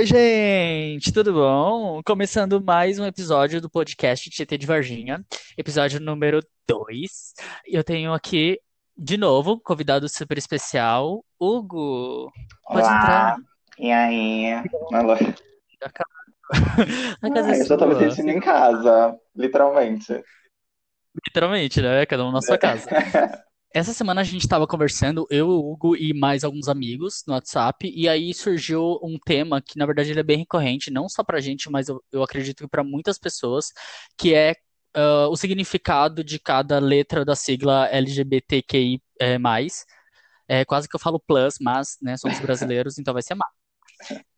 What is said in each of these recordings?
Oi, gente, tudo bom? Começando mais um episódio do podcast Tietê de Varginha, episódio número 2. E eu tenho aqui, de novo, um convidado super especial, Hugo. Pode Olá, entrar. e aí? Alô? A ca- a casa Ah, é eu já sua. sentindo em casa, literalmente. Literalmente, né? Cada um na sua casa. Essa semana a gente estava conversando, eu, o Hugo e mais alguns amigos no WhatsApp, e aí surgiu um tema que, na verdade, ele é bem recorrente, não só pra gente, mas eu, eu acredito que para muitas pessoas, que é ah, o significado de cada letra da sigla LGBTQI+. É, mais. É quase que eu falo plus, mas, né, somos brasileiros, então vai ser mais.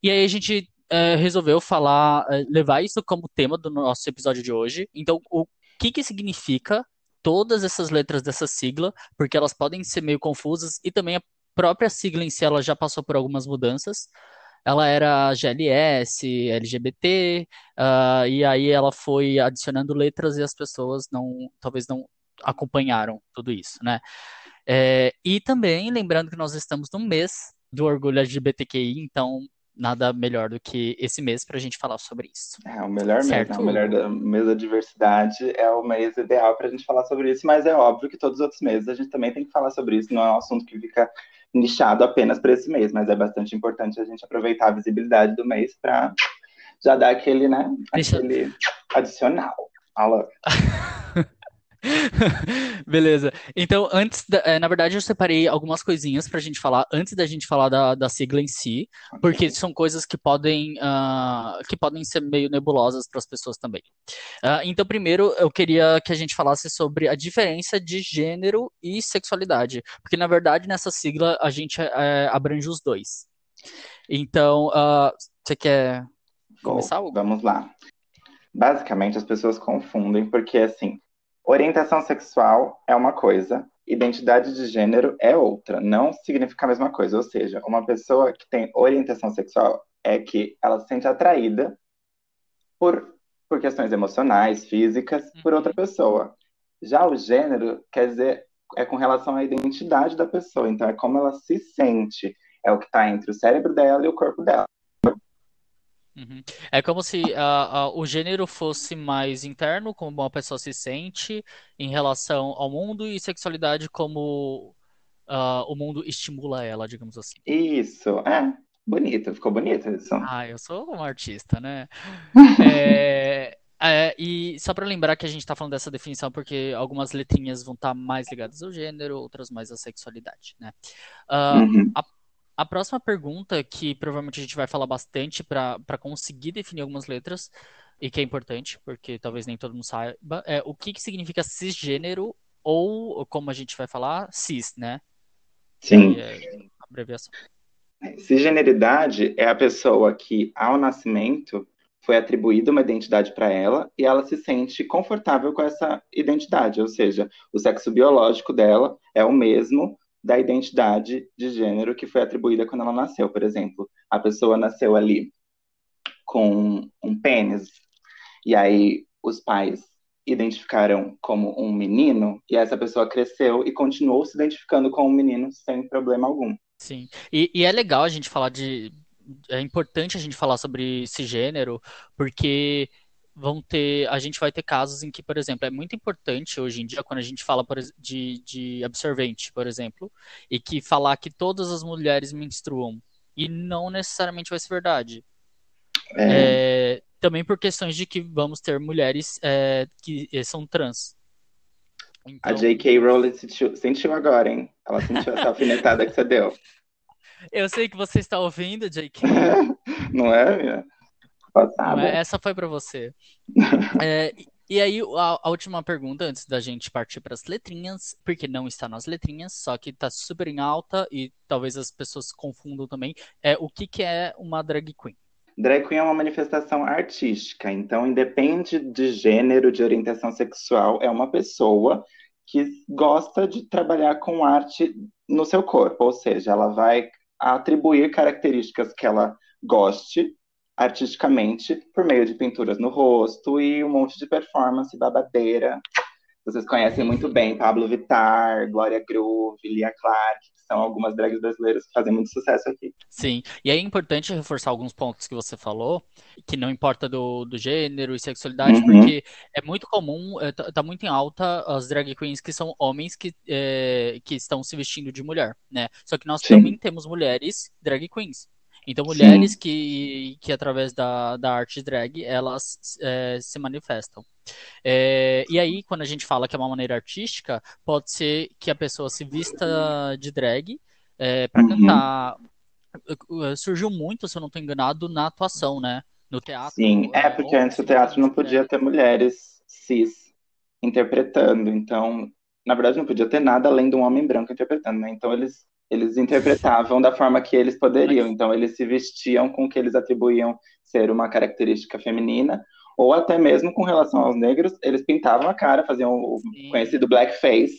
E aí a gente eh, resolveu falar, eh, levar isso como tema do nosso episódio de hoje. Então, o que que significa todas essas letras dessa sigla, porque elas podem ser meio confusas e também a própria sigla em si ela já passou por algumas mudanças. Ela era GLS, LGBT, ah, e aí ela foi adicionando letras e as pessoas não, talvez não acompanharam tudo isso, né? É, e também lembrando que nós estamos no mês do orgulho LGBTQI, então nada melhor do que esse mês para a gente falar sobre isso. É o melhor mês, né? Certo, O melhor da- mês da diversidade é o mês ideal pra gente falar sobre isso, mas é óbvio que todos os outros meses a gente também tem que falar sobre isso, não é um assunto que fica nichado apenas para esse mês, mas é bastante importante a gente aproveitar a visibilidade do mês pra já dar aquele, né, Deixa, aquele adicional. Alô? Beleza. Então, antes da, eh, na verdade, eu separei algumas coisinhas pra gente falar antes da gente falar da, da sigla em si, porque são coisas que podem, ah, que podem ser meio nebulosas para as pessoas também. Ah, então, primeiro, eu queria que a gente falasse sobre a diferença de gênero e sexualidade, porque na verdade nessa sigla a gente eh, abrange os dois. Então, ah, você quer começar, Hugo? vamos lá. Basicamente, as pessoas confundem porque, assim, orientação sexual é uma coisa, identidade de gênero é outra. Não significa a mesma coisa. Ou seja, uma pessoa que tem orientação sexual é que ela se sente atraída por, por questões emocionais, físicas, por outra Uhum. pessoa. Já o gênero quer dizer, é com relação à identidade da pessoa. Então, é como ela se sente. É o que está entre o cérebro dela e o corpo dela. Uhum. É como se ah, ah, o gênero fosse mais interno, como uma pessoa se sente em relação ao mundo, e sexualidade como ah, o mundo estimula ela, digamos assim. Isso, é. Bonito, ficou bonito isso. Ah, eu sou um artista, né? É, é, e só para lembrar que a gente está falando dessa definição porque algumas letrinhas vão estar mais ligadas ao gênero, outras mais à sexualidade, né? Uhum. a, a próxima pergunta, que provavelmente a gente vai falar bastante para conseguir definir algumas letras, e que é importante, porque talvez nem todo mundo saiba, é o que que significa cisgênero, ou como a gente vai falar, cis, né? Sim. é abreviação. Cisgeneridade é a pessoa que, ao nascimento, foi atribuída uma identidade para ela e ela se sente confortável com essa identidade, ou seja, o sexo biológico dela é o mesmo da identidade de gênero que foi atribuída quando ela nasceu. Por exemplo, a pessoa nasceu ali com um pênis, e aí os pais identificaram como um menino, e essa pessoa cresceu e continuou se identificando como um menino sem problema algum. Sim. E, e é legal a gente falar de. É importante a gente falar sobre esse gênero, porque vão ter. A gente vai ter casos em que, por exemplo, é muito importante hoje em dia, quando a gente fala de, de absorvente, por exemplo, e que falar que todas as mulheres menstruam, e não necessariamente vai ser verdade. É, É, também por questões de que vamos ter mulheres é, que eh, são trans. A Então, J.K. Rowling sentiu, sentiu agora, hein? Ela sentiu essa alfinetada que você deu. eu sei que você está ouvindo, JK. Não é, minha? Não é? Passada. Essa foi para você. É, e e aí, a, a última pergunta, antes da gente partir para as letrinhas, porque não está nas letrinhas, só que está super em alta e talvez as pessoas confundam também, é o que que é uma drag queen? Drag queen é uma manifestação artística, então independe de gênero, de orientação sexual, é uma pessoa que gosta de trabalhar com arte no seu corpo, ou seja, ela vai atribuir características que ela goste artisticamente por meio de pinturas no rosto e um monte de performance babadeira vocês conhecem muito bem Pablo Vittar, Glória Groove, Lia Clark, que são algumas drags brasileiras que fazem muito sucesso aqui. Sim, e aí é importante reforçar alguns pontos que você falou, que não importa do, do gênero e sexualidade, uhum. porque é muito comum, é, tá, tá, muito em alta as drag queens que são homens que, é, que estão se vestindo de mulher, né? Só que nós Sim. também temos mulheres drag queens. Então, mulheres que, que através da, da arte drag, elas é, se manifestam. É, e aí, quando a gente fala que é uma maneira artística, pode ser que a pessoa se vista de drag é, para uhum. cantar. Surgiu muito, se eu não estou enganado, na atuação, né? No teatro. Sim, é porque antes o teatro não podia ter mulheres cis interpretando. Então, na verdade, não podia ter nada além de um homem branco interpretando, né? Então, eles eles interpretavam da forma que eles poderiam. Então, eles se vestiam com o que eles atribuíam ser uma característica feminina, ou até mesmo com relação aos negros, eles pintavam a cara, faziam o Sim. conhecido blackface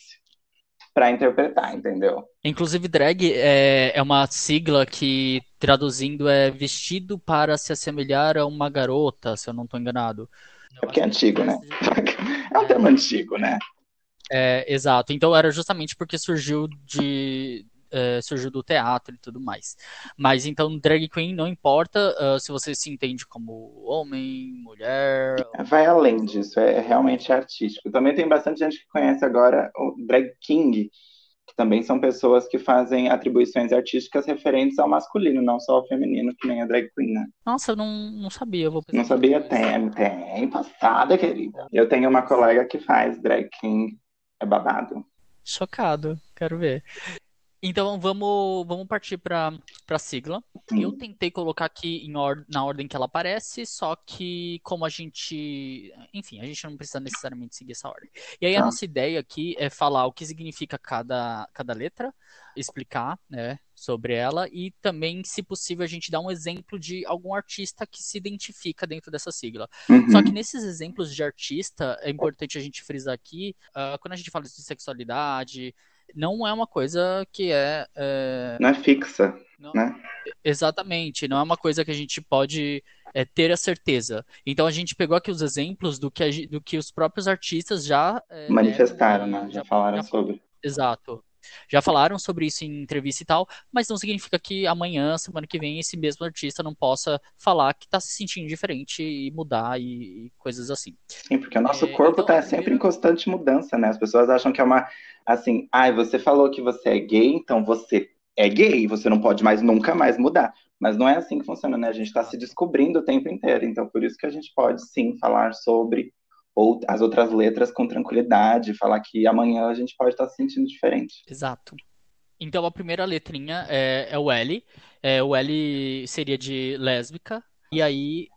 para interpretar, entendeu? Inclusive, drag é, é uma sigla que, traduzindo, é vestido para se assemelhar a uma garota, se eu não estou enganado. É porque é antigo, né? É um termo antigo, né? É, exato. Então era justamente porque surgiu de, uh, surgiu do teatro e tudo mais. Mas então, drag queen não importa uh, se você se entende como homem, mulher. Vai além disso, é realmente artístico. Também tem bastante gente que conhece agora o drag king, que também são pessoas que fazem atribuições artísticas referentes ao masculino, não só ao feminino, que nem a drag queen, né? Nossa, eu não, não sabia. vou não sabia? Tem, tem. Passada, querida. Eu tenho uma colega que faz drag king. É babado. Chocado, quero ver. Então vamos, vamos partir para a sigla. Eu tentei colocar aqui or na ordem que ela aparece, só que como a gente. Enfim, a gente não precisa necessariamente seguir essa ordem. E aí a tá. nossa ideia aqui é falar o que significa cada, cada letra, explicar né, sobre ela e também, se possível, a gente dar um exemplo de algum artista que se identifica dentro dessa sigla. Uhum. Só que nesses exemplos de artista, é importante a gente frisar aqui, uh, quando a gente fala de sexualidade não é uma coisa que é. é... Não é fixa, não... né? Exatamente, não é uma coisa que a gente pode é, ter a certeza. Então a gente pegou aqui os exemplos do que, a, do que os próprios artistas já. É, Manifestaram, né? Já, já falaram já, sobre. Exato. Já falaram sobre isso em entrevista e tal, mas não significa que amanhã, semana que vem, esse mesmo artista não possa falar que está se sentindo diferente e mudar e, e coisas assim. Sim, porque o nosso é, corpo está então, sempre primeiro... em constante mudança, né? As pessoas acham que é uma assim, ai, ah, você falou que você é gay, então você é gay, você não pode mais nunca mais mudar. Mas não é assim que funciona, né? A gente está se descobrindo o tempo inteiro. Então, por isso que a gente pode sim falar sobre ou as outras letras com tranquilidade, falar que amanhã a gente pode estar se sentindo diferente. Exato. Então a primeira letrinha é, é o L. É, o L seria de lésbica. E aí.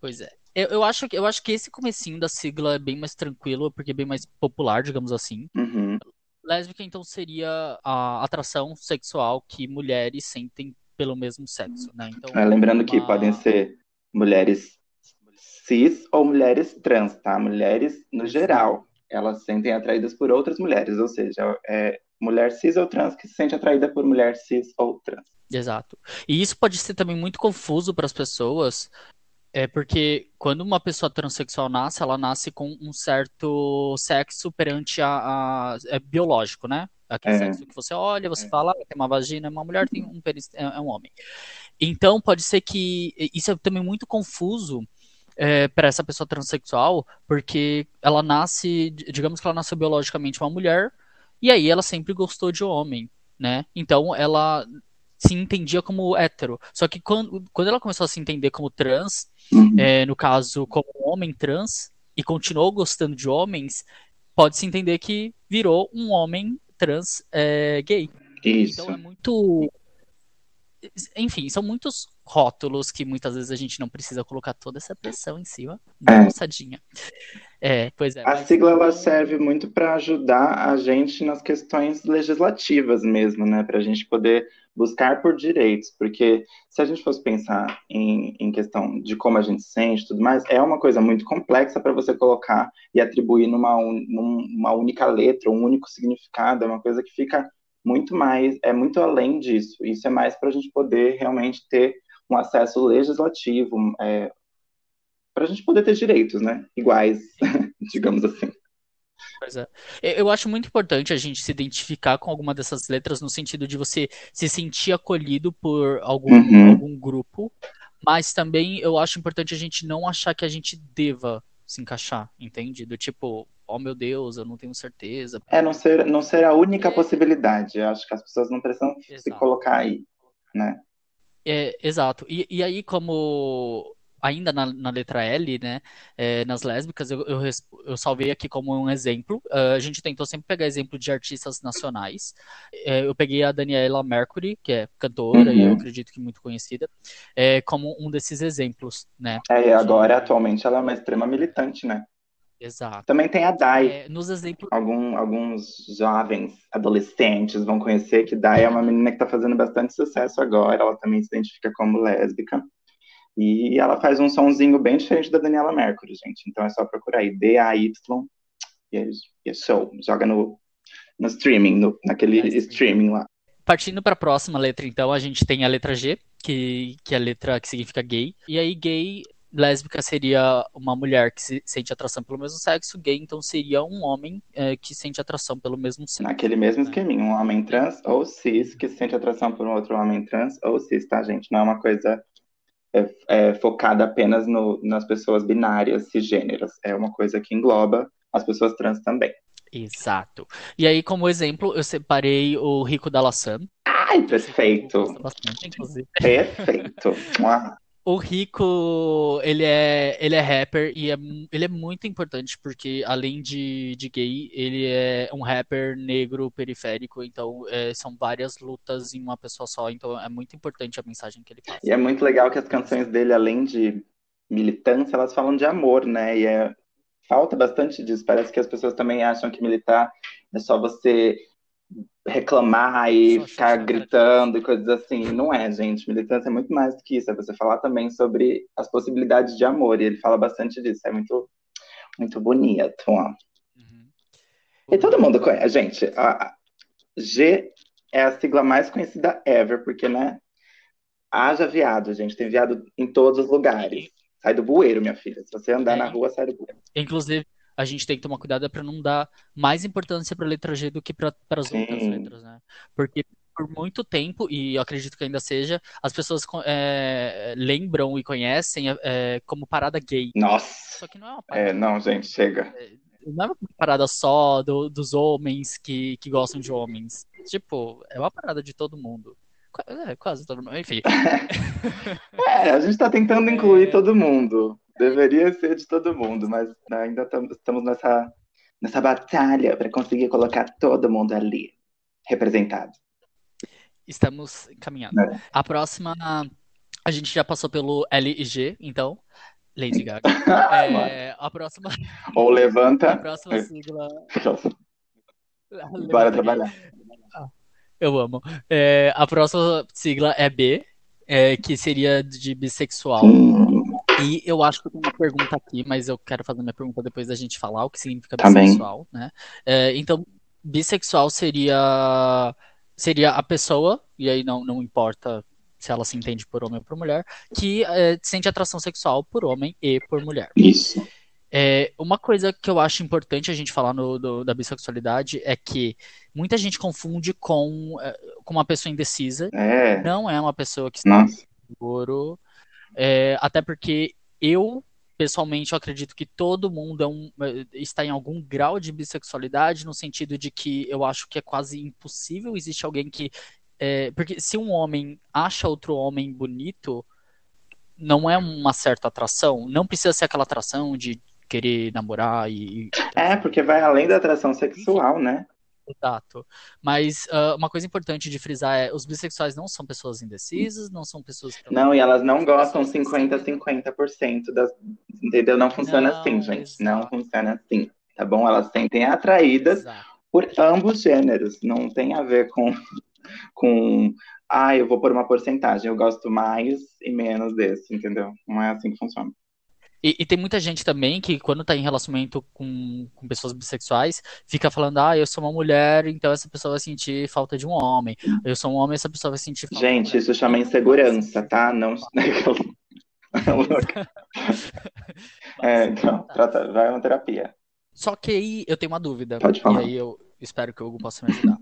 Pois é. Eu, eu, acho, eu acho que esse comecinho da sigla é bem mais tranquilo, porque é bem mais popular, digamos assim. Uhum. Lésbica, então, seria a atração sexual que mulheres sentem pelo mesmo sexo, né? Então, é, lembrando uma... que podem ser mulheres cis ou mulheres trans, tá? Mulheres no geral. Elas se sentem atraídas por outras mulheres, ou seja, é mulher cis ou trans que se sente atraída por mulher cis ou trans. Exato. E isso pode ser também muito confuso para as pessoas, é porque quando uma pessoa transexual nasce, ela nasce com um certo sexo perante a, a é biológico, né? Aquele é. sexo que você olha, você é. fala, ah, tem uma vagina, é uma mulher, tem um pênis, é, é um homem. Então pode ser que isso é também muito confuso é, para essa pessoa transexual, porque ela nasce, digamos que ela nasceu biologicamente uma mulher, e aí ela sempre gostou de homem, né? Então ela se entendia como hétero. Só que quando, quando ela começou a se entender como trans, uhum. é, no caso, como homem trans, e continuou gostando de homens, pode-se entender que virou um homem trans é, gay. Isso. Então é muito. Enfim, são muitos rótulos que muitas vezes a gente não precisa colocar toda essa pressão em cima. É. Moçadinha. É, pois é. A mas... sigla ela serve muito para ajudar a gente nas questões legislativas mesmo, né? Para a gente poder buscar por direitos, porque se a gente fosse pensar em, em questão de como a gente sente tudo mais, é uma coisa muito complexa para você colocar e atribuir numa, un, numa única letra, um único significado, é uma coisa que fica muito mais, é muito além disso. Isso é mais para a gente poder realmente ter um acesso legislativo, é, para a gente poder ter direitos, né? Iguais, digamos assim. Pois é. Eu acho muito importante a gente se identificar com alguma dessas letras no sentido de você se sentir acolhido por algum, Uhum. algum grupo, mas também eu acho importante a gente não achar que a gente deva se encaixar, entende? Do tipo, oh meu Deus, eu não tenho certeza. É não ser, não ser a única É. possibilidade. Eu acho que as pessoas não precisam se Exato. colocar aí, né? É, exato. E, e aí, como ainda na, na letra L, né, é, nas lésbicas, eu, eu, eu salvei aqui como um exemplo. Ah, a gente tentou sempre pegar exemplo de artistas nacionais. É, eu peguei a Daniela Mercury, que é cantora e eu Uhum. acredito que muito conhecida, é, como um desses exemplos, né? É, e agora, atualmente, ela é uma extrema militante, né? Exato. Também tem a Dai. É, nos exemplos. Algum, alguns jovens, adolescentes vão conhecer que Dai é uma menina que está fazendo bastante sucesso agora. Ela também se identifica como lésbica. E ela faz um sonzinho bem diferente da Daniela Mercury, gente. Então é só procurar aí, D-A-Y, e é, e é show. Joga no, no streaming, no, naquele streaming. streaming lá. Partindo para a próxima letra, então, a gente tem a letra G, que, que é a letra que significa gay. E aí, gay, lésbica seria uma mulher que se, sente atração pelo mesmo sexo, gay, então, seria um homem é, que sente atração pelo mesmo sexo. Naquele mesmo esqueminho, um homem trans ou cis que sente atração por um outro homem trans ou cis, tá, gente? Não é uma coisa é, é, focada apenas no, nas pessoas binárias, cisgêneras. É uma coisa que engloba as pessoas trans também. Exato. E aí, como exemplo, eu separei o Rico da Laçã. Ai, perfeito! Bastante, inclusive. Perfeito! O Rico, ele é, ele é rapper e é, ele é muito importante porque, além de, de gay, ele é um rapper negro periférico, então é, são várias lutas em uma pessoa só, então é muito importante a mensagem que ele passa. E é muito legal que as canções dele, além de militância, elas falam de amor, né? E é, falta bastante disso. Parece que as pessoas também acham que militar é só você reclamar e ficar gritando e coisas assim. Não é, gente. Militância é muito mais do que isso. É você falar também sobre as possibilidades de amor. E ele fala bastante disso. É muito, muito bonito. ó. Uhum. E todo mundo conhece. Gente, a G é a sigla mais conhecida ever, porque, né? Haja viado, gente. Tem viado em todos os lugares. Sai do bueiro, minha filha. Se você andar É. na rua, sai do bueiro. Inclusive, a gente tem que tomar cuidado para não dar mais importância para a letra G do que para as outras letras, né? Porque por muito tempo, e eu acredito que ainda seja, as pessoas é, lembram e conhecem é, como parada gay. Nossa. Só que não é uma parada É, não, gente, chega. não é uma parada só do- dos homens que, que gostam de homens. Tipo, é uma parada de todo mundo. É, quase todo mundo. Enfim. É, a gente tá tentando incluir É. todo mundo. Deveria ser de todo mundo, mas ainda tam- estamos nessa, nessa batalha para conseguir colocar todo mundo ali representado. Estamos caminhando. É. A próxima, a gente já passou pelo L e G, então. Lady Gaga. É, a próxima, Ou a levanta, próxima sigla. bora trabalhar. Eu amo. É, a próxima sigla é B, é, que seria de bissexual. Hum, E eu acho que eu tenho uma pergunta aqui, mas eu quero fazer minha pergunta depois da gente falar o que significa Tá bissexual, né? É, então, bissexual seria seria a pessoa, e aí não, não importa se ela se entende por homem ou por mulher, que é, sente atração sexual por homem e por mulher. Isso. É, uma coisa que eu acho importante a gente falar no, do- da bissexualidade é que muita gente confunde com, é, com uma pessoa indecisa. É, Não é uma pessoa que está seguro. É, até porque eu, pessoalmente, eu acredito que todo mundo é um- é, está em algum grau de bissexualidade, no sentido de que eu acho que é quase impossível existe alguém que. é, porque se um homem acha outro homem bonito, não é uma certa atração. Não precisa ser aquela atração de querer namorar e- É, porque vai além da atração sexual, né? Exato. Mas ah, uma coisa importante de frisar é: os bissexuais não são pessoas indecisas, não são pessoas que Não, e elas não gostam pessoas que 50, sentem- 50% das. Entendeu? Não funciona Não, assim, gente. Não funciona assim. Tá bom? Elas se sentem atraídas Exato. por ambos gêneros. Não tem a ver com, com ah, eu vou por uma porcentagem, eu gosto mais e menos desse, entendeu? Não é assim que funciona. E, e tem muita gente também que, quando tá em relacionamento com, com pessoas bissexuais, fica falando: ah, eu sou uma mulher, então essa pessoa vai sentir falta de um homem. Eu sou um homem, essa pessoa vai sentir falta Gente, isso chama insegurança, tá? Não. É, então, trata, vai uma terapia. Só que aí eu tenho uma dúvida. Pode E falar. aí eu espero que o Hugo possa me ajudar.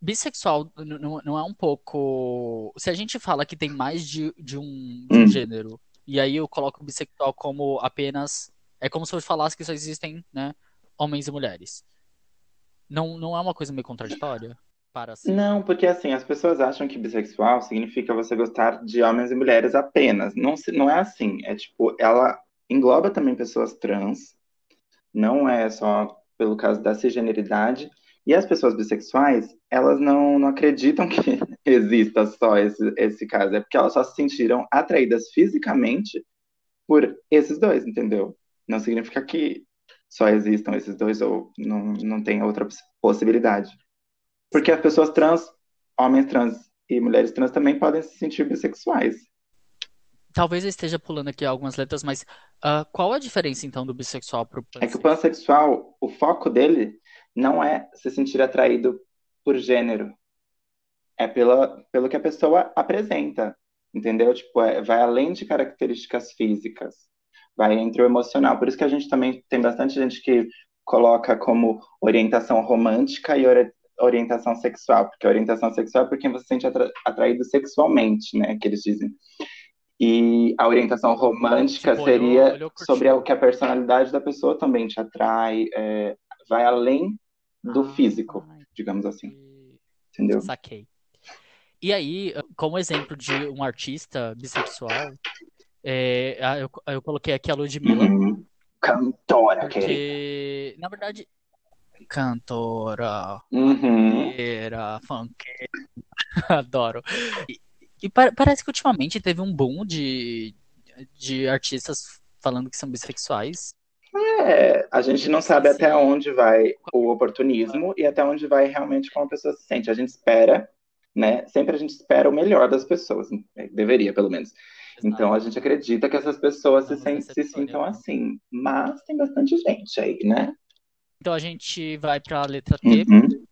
Bissexual não é um pouco. Se a gente fala que tem mais de, de um, de um Hum. gênero, e aí eu coloco bissexual como apenas. É como se eu falasse que só existem, né, homens e mulheres. Não, não é uma coisa meio contraditória? Para? Não, porque assim, as pessoas acham que bissexual significa você gostar de homens e mulheres apenas. Não, não é assim. É tipo, ela engloba também pessoas trans, não é só pelo caso da cisgeneridade. E as pessoas bissexuais, elas não, não acreditam que exista só esse, esse caso. É porque elas só se sentiram atraídas fisicamente por esses dois, entendeu? Não significa que só existam esses dois ou não, não tem outra poss- possibilidade. Porque as pessoas trans, homens trans e mulheres trans também podem se sentir bissexuais. Talvez eu esteja pulando aqui algumas letras, mas ah, qual a diferença então do bissexual pro É que o pansexual? pansexual, o foco dele não é se sentir atraído por gênero, é pela, pelo que a pessoa apresenta, entendeu? Tipo, é- vai além de características físicas, vai entre o emocional. Por isso que a gente também tem bastante gente que coloca como orientação romântica e ori- orientação sexual, porque orientação sexual é por quem você se sente atra- atraído sexualmente, né? Que eles dizem. E a orientação romântica Tipo, seria sobre o que a personalidade da pessoa também te atrai, é, vai além do físico, Ah, digamos assim, entendeu? Saquei. E aí, como exemplo de um artista bissexual, é, eu, eu coloquei aqui a Ludmilla, Uhum. Cantora, querida. porque, na verdade, cantora, Uhum. era funkeira, adoro. E, e pa- parece que ultimamente teve um boom de, de artistas falando que são bissexuais. É, a gente não sabe Sim. até onde vai o oportunismo e até onde vai realmente como a pessoa se sente. A gente espera, né? Sempre a gente espera o melhor das pessoas, né? deveria, pelo menos. Então a gente acredita que essas pessoas se, Vamos sen- se sintam né? assim. Mas tem bastante gente aí, né? Então a gente vai para a letra T, Uhum.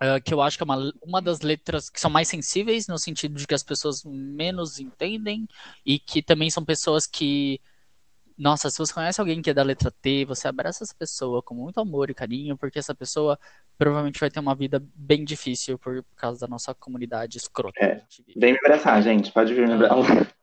eh, que eu acho que é uma, uma das letras que são mais sensíveis, no sentido de que as pessoas menos entendem, e que também são pessoas que. Nossa, se você conhece alguém que é da letra T, você abraça essa pessoa com muito amor e carinho, porque essa pessoa provavelmente vai ter uma vida bem difícil por causa da nossa comunidade escrota É. Vem me abraçar, gente. Pode vir me abraçar.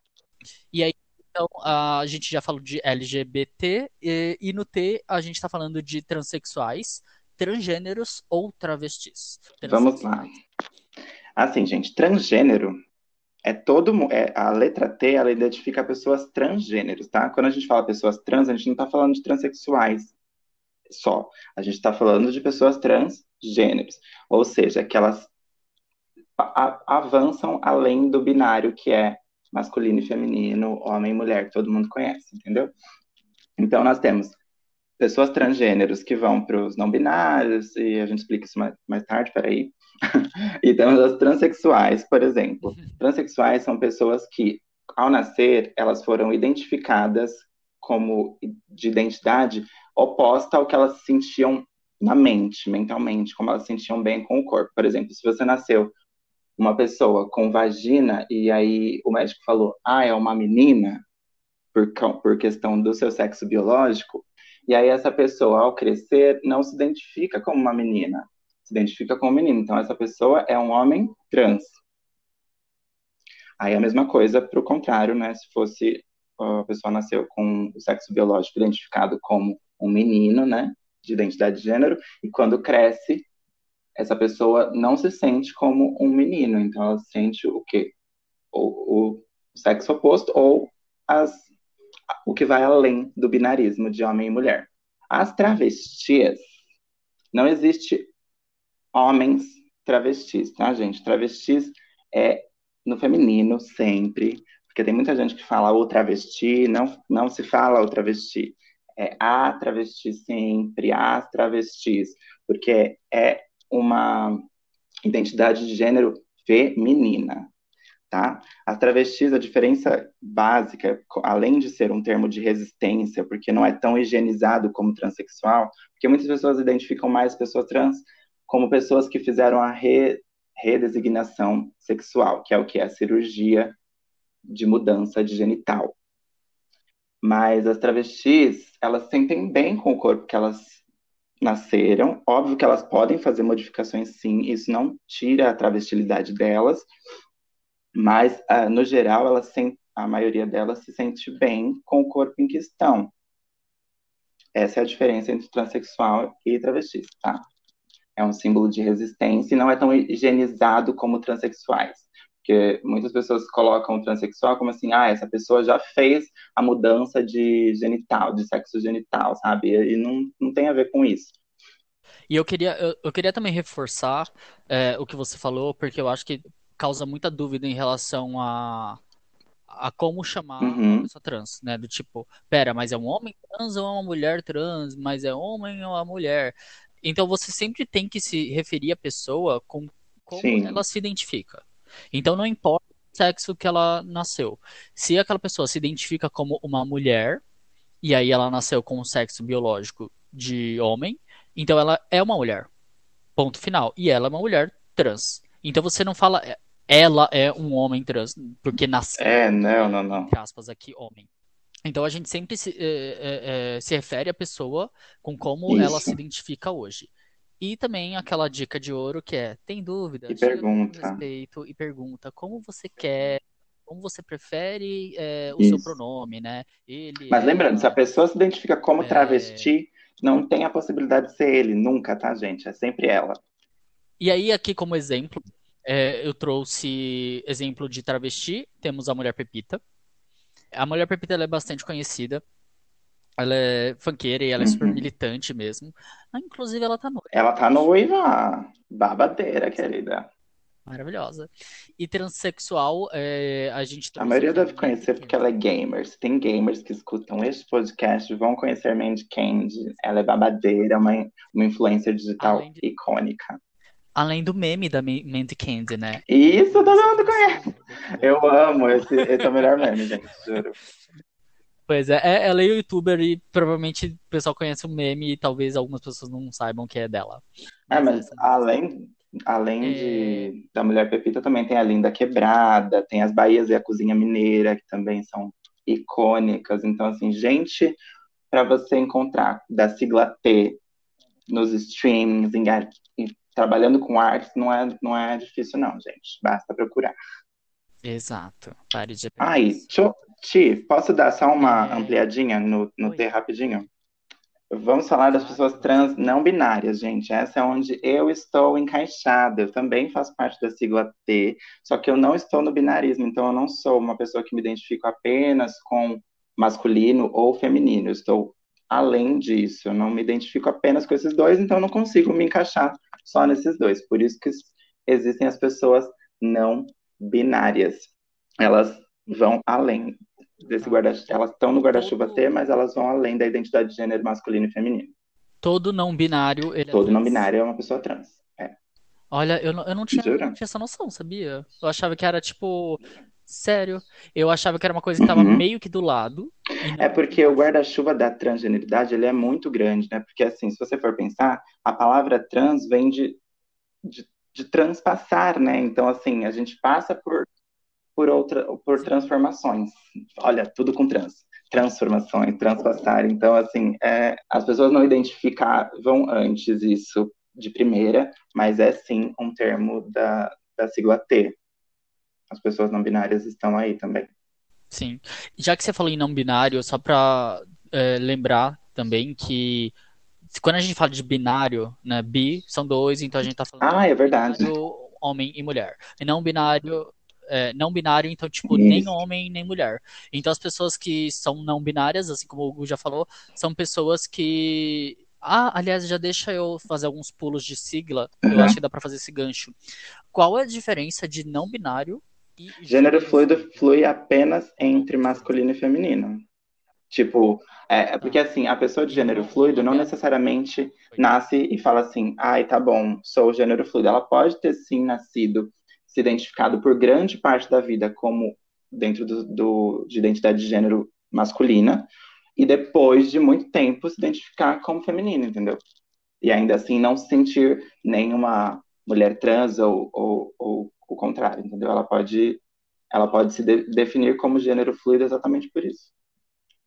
E aí, então, a gente já falou de LGBT, e, e no T a gente tá falando de transexuais, transgêneros ou travestis. Vamos lá. Assim, gente, transgênero é todo é, a letra T, ela identifica pessoas transgêneros, tá? Quando a gente fala pessoas trans, a gente não tá falando de transexuais só. A gente tá falando de pessoas transgêneros, ou seja, que elas avançam além do binário que é masculino e feminino, homem e mulher, que todo mundo conhece, entendeu? Então nós temos pessoas transgêneros que vão para os não binários, e a gente explica isso mais, mais tarde, peraí. E temos as transexuais, por exemplo. Transexuais são pessoas que, ao nascer, elas foram identificadas como de identidade oposta ao que elas sentiam na mente, mentalmente, como elas sentiam bem com o corpo. Por exemplo, se você nasceu uma pessoa com vagina e aí o médico falou, ah, é uma menina, por, por questão do seu sexo biológico, e aí essa pessoa, ao crescer, não se identifica como uma menina, se identifica como menino. Então essa pessoa é um homem trans. Aí a mesma coisa para o contrário, né? Se fosse a pessoa nasceu com o sexo biológico identificado como um menino, né? De identidade de gênero, e quando cresce, essa pessoa não se sente como um menino, então ela sente o quê? O, o sexo oposto ou as, o que vai além do binarismo de homem e mulher. As travestis, não existe homens travestis, tá, gente? Travestis é no feminino sempre, porque tem muita gente que fala o travesti, não, não se fala o travesti. É a travesti sempre, as travestis, porque é uma identidade de gênero feminina, tá? As travestis, a diferença básica, além de ser um termo de resistência, porque não é tão higienizado como transexual, porque muitas pessoas identificam mais pessoas trans como pessoas que fizeram a re, redesignação sexual, que é o que? A cirurgia de mudança de genital. Mas as travestis, elas sentem bem com o corpo que elas nasceram. Óbvio que elas podem fazer modificações sim, isso não tira a travestilidade delas, mas uh, no geral elas a maioria delas se sente bem com o corpo em questão. Essa é a diferença entre transexual e travesti, tá? É um símbolo de resistência e não é tão higienizado como transexuais. Porque muitas pessoas colocam o transexual como assim, ah, essa pessoa já fez a mudança de genital, de sexo genital, sabe? E não, não tem a ver com isso. E eu queria, eu, eu queria também reforçar é, o que você falou, porque eu acho que causa muita dúvida em relação a, a como chamar uhum. uma pessoa trans, né? Do tipo, pera, mas é um homem trans ou é uma mulher trans? Mas é homem ou é uma mulher? Então você sempre tem que se referir à pessoa com como Sim. ela se identifica. Então não importa o sexo que ela nasceu. Se aquela pessoa se identifica como uma mulher, e aí ela nasceu com o sexo biológico de homem, então ela é uma mulher. Ponto final. E ela é uma mulher trans. Então você não fala é, ela é um homem trans, porque nasceu. É, não, não, não. Entre aspas aqui, homem. Então a gente sempre se, é, é, se refere à pessoa com como Isso. ela se identifica hoje. E também aquela dica de ouro que é, tem dúvida, e pergunta. respeito e pergunta como você quer, como você prefere é, o Isso. seu pronome, né? Ele, Mas lembrando, se a pessoa se identifica como é... travesti, não tem a possibilidade de ser ele, nunca, tá, gente? É sempre ela. E aí, aqui como exemplo, eu trouxe exemplo de travesti, temos a Mulher Pepita. A Mulher Pepita é bastante conhecida. Ela é funkeira e ela é super uhum. militante mesmo. Ah, inclusive, ela tá noiva. Ela tá noiva. Babadeira, querida. Maravilhosa. E transexual, é, a gente. A maioria deve conhecer porque ela é gamer. Tem gamers que escutam este podcast vão conhecer Mandy Candy. Ela é babadeira, uma, uma influencer digital de... icônica. Além do meme da Mandy Candy, né? Isso, todo mundo conhece. Eu amo esse, esse é o melhor meme, gente, juro. Pois é, é, ela é youtuber e provavelmente o pessoal conhece o meme e talvez algumas pessoas não saibam que é dela. É, mas além, além é... de, da Mulher Pepita, também tem a Linda Quebrada, tem as Bahias e a Cozinha Mineira, que também são icônicas. Então, assim, gente, para você encontrar da sigla T nos streams, em, trabalhando com arte, não é, não é difícil, não, gente. Basta procurar. Exato. Pare de Aí, Ti, posso dar só uma é... ampliadinha no, no T rapidinho? Vamos falar das pessoas trans não binárias, gente. Essa é onde eu estou encaixada. Eu também faço parte da sigla T, só que eu não estou no binarismo, então eu não sou uma pessoa que me identifico apenas com masculino ou feminino. Eu estou além disso. Eu não me identifico apenas com esses dois, então eu não consigo me encaixar só nesses dois. Por isso que existem as pessoas não binárias. Elas vão além desse guarda-chuva. Elas estão no guarda-chuva T, mas elas vão além da identidade de gênero masculino e feminino. Todo não binário. Ele é Todo é não binário é uma pessoa trans. É. Olha, eu não, eu não tinha, não tinha essa noção, sabia? Eu achava que era tipo. Sério. Eu achava que era uma coisa que estava uhum. meio que do lado. É porque o guarda-chuva da transgeneridade ele é muito grande, né? Porque, assim, se você for pensar, a palavra trans vem de, de, de transpassar, né? Então, assim, a gente passa por por, outra, por transformações. Olha, tudo com trans. Transformações, transpassar. Então, assim, é, as pessoas não identificavam antes isso de primeira, mas é sim um termo da, da sigla T. As pessoas não binárias estão aí também. Sim. Já que você falou em não binário, só para é, lembrar também que quando a gente fala de binário, né, bi são dois, então a gente tá falando ah, é verdade. homem e mulher. E não binário é, não binário, então, tipo, Isso. nem homem nem mulher. Então, as pessoas que são não binárias, assim como o Hugo já falou, são pessoas que. Ah, aliás, já deixa eu fazer alguns pulos de sigla. Uhum. Eu acho que dá para fazer esse gancho. Qual é a diferença de não binário e. Gênero fluido flui apenas entre masculino e feminino. Tipo, é, é porque assim, a pessoa de gênero fluido não necessariamente nasce e fala assim, ai, tá bom, sou gênero fluido. Ela pode ter sim nascido se identificado por grande parte da vida como dentro do, do, de identidade de gênero masculina, e depois de muito tempo se identificar como feminino, entendeu? E ainda assim não se sentir nenhuma mulher trans ou, ou, ou o contrário, entendeu? Ela pode, ela pode se de, definir como gênero fluido exatamente por isso.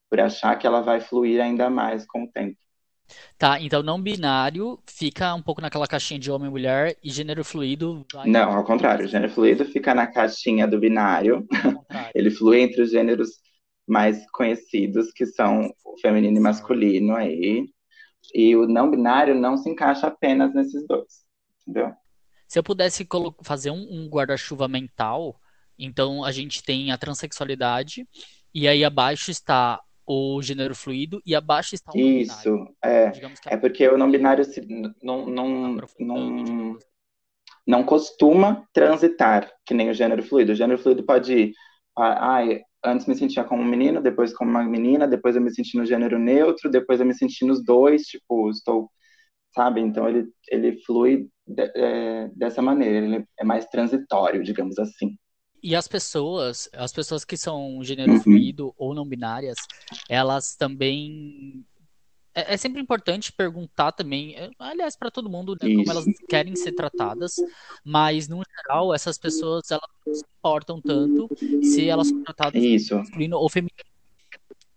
Por achar que ela vai fluir ainda mais com o tempo. Tá, então não binário fica um pouco naquela caixinha de homem e mulher e gênero fluido vai. Não, ao contrário. O gênero fluido fica na caixinha do binário. Ele flui entre os gêneros mais conhecidos, que são o feminino e masculino aí. E o não binário não se encaixa apenas nesses dois. Entendeu? Se eu pudesse fazer um, um guarda-chuva mental, então a gente tem a transexualidade, e aí abaixo está o gênero fluido e abaixo está o Isso, binário. é. É porque o não binário se, não, não, não, não costuma transitar, que nem o gênero fluido. O gênero fluido pode ir, ai, antes me sentia como um menino, depois como uma menina, depois eu me senti no gênero neutro, depois eu me senti nos dois, tipo, estou, sabe? Então ele, ele flui de- é, dessa maneira, ele é mais transitório, digamos assim. E as pessoas, as pessoas que são gênero Uhum. fluido ou não binárias, elas também. É, é sempre importante perguntar também, é, aliás, para todo mundo, né, como elas querem ser tratadas, mas no geral, essas pessoas elas não se importam tanto se elas são tratadas Isso. masculino ou feminino.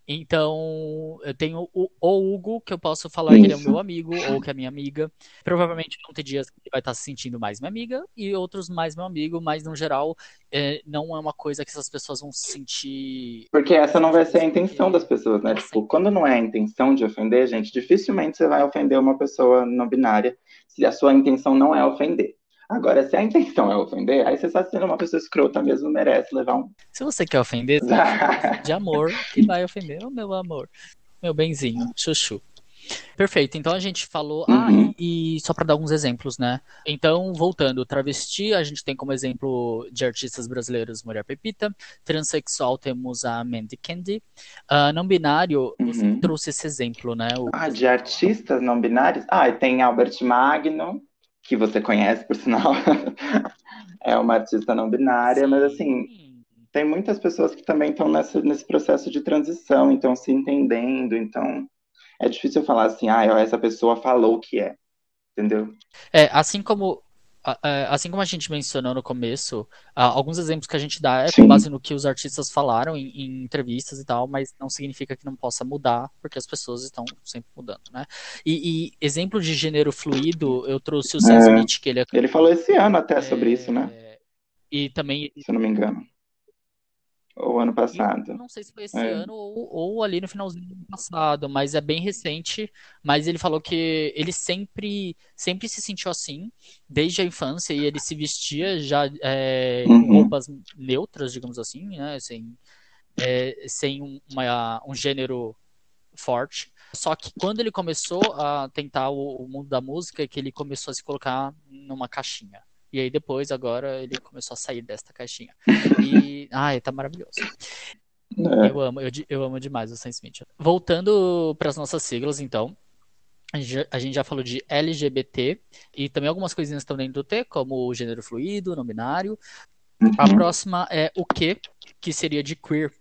Então, eu tenho o, o Hugo, que eu posso falar que ele é o Isso. meu amigo, ou que é minha amiga. Provavelmente vão ter dias que ele vai estar se sentindo mais minha amiga, e outros mais meu amigo, mas no geral, é, não é uma coisa que essas pessoas vão se sentir. Porque essa não vai ser a intenção das pessoas, né? Tipo, quando não é a intenção de ofender, gente, dificilmente você vai ofender uma pessoa não binária se a sua intenção não é ofender. Agora, se a intenção é ofender, aí você está sendo uma pessoa escrota mesmo, merece levar um. Se você quer ofender, de amor, que vai ofender o meu amor, meu benzinho, chuchu. Perfeito, então a gente falou. Ah, Uhum. e, e só para dar alguns exemplos, né? Então, voltando, travesti, a gente tem como exemplo de artistas brasileiros Mulher Pepita, transexual temos a Mandy Candy, Ah, não binário, você Uhum. trouxe esse exemplo, né? O- Ah, de artistas não binários? Ah, tem Albert Magno, que você conhece, por sinal. é uma artista não binária, mas assim, Sim. tem muitas pessoas que também estão nesse, nesse processo de transição, então se entendendo, então é difícil falar assim, ah, essa pessoa falou o que é, entendeu? É, assim como assim como a gente mencionou no começo, alguns exemplos que a gente dá é com base no que os artistas falaram em, em entrevistas e tal, mas não significa que não possa mudar, porque as pessoas estão sempre mudando, né? E, e exemplo de gênero fluido, eu trouxe o Sam É. Smith, que ele é, Ele falou esse ano até sobre isso, né? é, E também, Se eu não me engano. Ou ano eu passado. não sei se foi esse É. ano ou, ou ali no finalzinho do ano passado, mas é bem recente. Mas ele falou que ele sempre, sempre se sentiu assim, desde a infância, e ele se vestia já é, Uhum. roupas neutras, digamos assim, né? Sem, é, sem um, uma- um gênero forte. Só que quando ele começou a tentar o, o mundo da música, é que ele começou a se colocar numa caixinha. E aí depois, agora, ele começou a sair desta caixinha. E, ai, tá maravilhoso. É. Eu amo, eu, eu amo demais o Sam Smith. Voltando para as nossas siglas, então. A gente, já- a falou de LGBT e também algumas coisinhas estão dentro do T, como o gênero fluido, não binário. A Uhum. próxima é o Q, que seria de queer.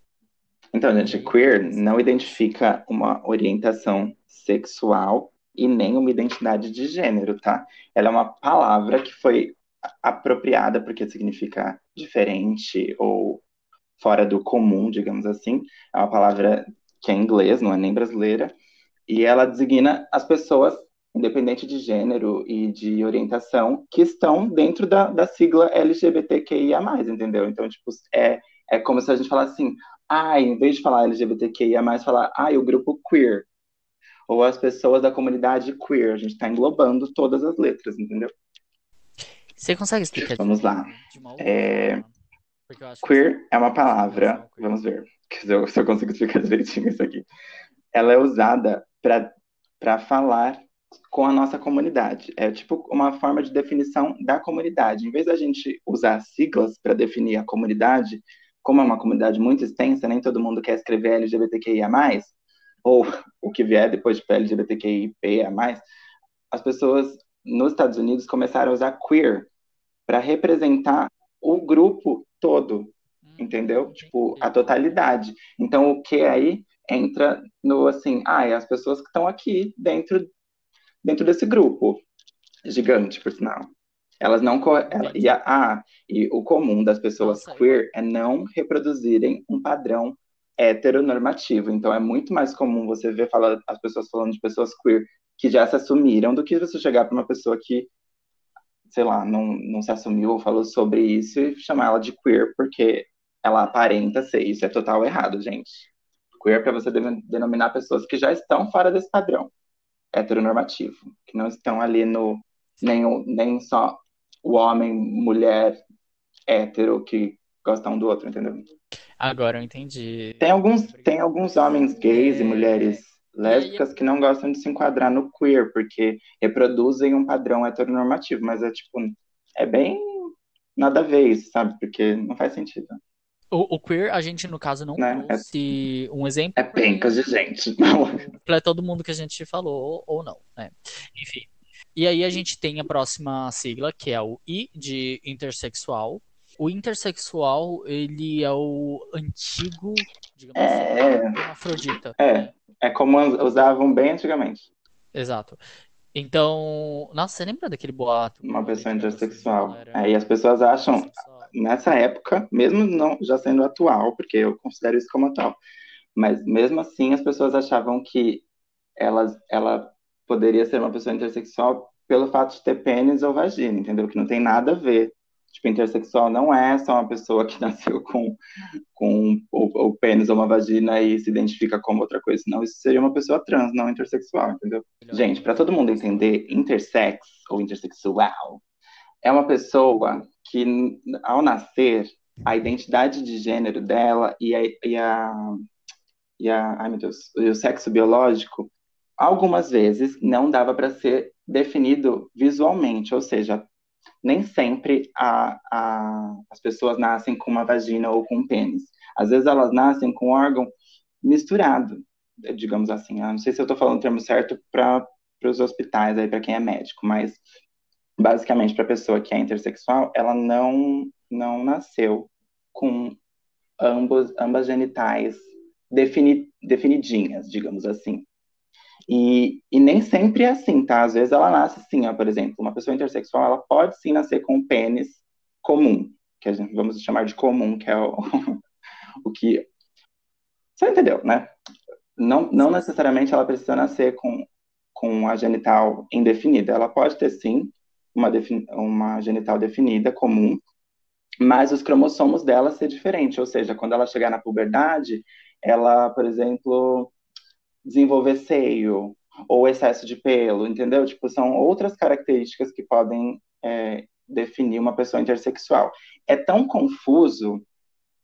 Então, gente, queer não identifica uma orientação sexual e nem uma identidade de gênero, tá? Ela é uma palavra que foi a- apropriada porque significa diferente ou fora do comum, digamos assim. É uma palavra que é em inglês, não é nem brasileira, e ela designa as pessoas, independente de gênero e de orientação, que estão dentro da, da sigla LGBTQIA+, entendeu? Então, tipo, é, é como se a gente falasse assim, ah, em vez de falar LGBTQIA+, falar, ah, o grupo queer. Ou as pessoas da comunidade queer. A gente está englobando todas as letras, entendeu? Você consegue explicar Vamos lá. É, Queer é uma palavra, vamos ver se eu, se eu consigo explicar direitinho isso aqui. Ela é usada para falar com a nossa comunidade. É tipo uma forma de definição da comunidade. Em vez da gente usar siglas para definir a comunidade, como é uma comunidade muito extensa, nem todo mundo quer escrever LGBTQIA+, ou o que vier depois de LGBTQIA+, as pessoas nos Estados Unidos começaram a usar queer para representar o grupo todo, Hum, entendeu? Tipo, a totalidade. Então, o que aí entra no assim, ah, é as pessoas que estão aqui dentro, dentro desse grupo gigante, por sinal. Elas não. ela- e, a, ah, e o comum das pessoas Nossa, queer é não reproduzirem um padrão heteronormativo. Então, é muito mais comum você ver fala, as pessoas falando de pessoas queer que já se assumiram do que você chegar para uma pessoa que, sei lá, não, não se assumiu ou falou sobre isso e chamar ela de queer porque ela aparenta ser. Isso é total errado, gente. Queer é para você denominar pessoas que já estão fora desse padrão heteronormativo, que não estão ali no nem, nem só o homem, mulher, hétero que gostam um do outro, entendeu? Agora eu entendi. Tem alguns, tem alguns homens gays e mulheres lésbicas que não gostam de se enquadrar no queer, porque reproduzem um padrão heteronormativo, mas é tipo, é bem nada a ver isso, sabe? Porque não faz sentido. O, o queer, a gente, no caso, não Né? trouxe um exemplo É pencas de gente. para todo mundo que a gente falou, ou não, né? Enfim. E aí a gente tem a próxima sigla, que é o I de intersexual. O intersexual, ele é o antigo, digamos assim, É, hermafrodita. é. É como usavam bem antigamente. Exato. Então, nossa, você lembra daquele boato? Uma pessoa intersexual. era Aí as pessoas acham, nessa época, mesmo não já sendo atual, porque eu considero isso como atual, mas mesmo assim as pessoas achavam que elas, ela poderia ser uma pessoa intersexual pelo fato de ter pênis ou vagina, entendeu? Que não tem nada a ver. Tipo, intersexual não é só uma pessoa que nasceu com, com o, o pênis ou uma vagina e se identifica como outra coisa. Não, isso seria uma pessoa trans, não intersexual, entendeu? Gente, para todo mundo entender, intersex ou intersexual é uma pessoa que, ao nascer, a identidade de gênero dela e a, e a, e a ai meu Deus, o sexo biológico, algumas vezes não dava para ser definido visualmente, ou seja, nem sempre a, a, as pessoas nascem com uma vagina ou com um pênis. Às vezes elas nascem com um órgão misturado, digamos assim. Eu não sei se eu estou falando o termo certo para os hospitais para quem é médico, mas basicamente para a pessoa que é intersexual, ela não não nasceu com ambos ambas genitais defini, definidinhas, digamos assim. E, e nem sempre é assim, tá? Às vezes ela nasce assim, ó, por exemplo, uma pessoa intersexual, ela pode sim nascer com um pênis comum, que a gente vamos chamar de comum, que é o, o que você entendeu, né? Não, não necessariamente ela precisa nascer com, com a genital indefinida. Ela pode ter sim uma, uma genital definida, comum, mas os cromossomos dela ser diferente. Ou seja, quando ela chegar na puberdade, ela, por exemplo, desenvolver seio ou excesso de pelo, entendeu? Tipo, são outras características que podem é, definir uma pessoa intersexual. É tão confuso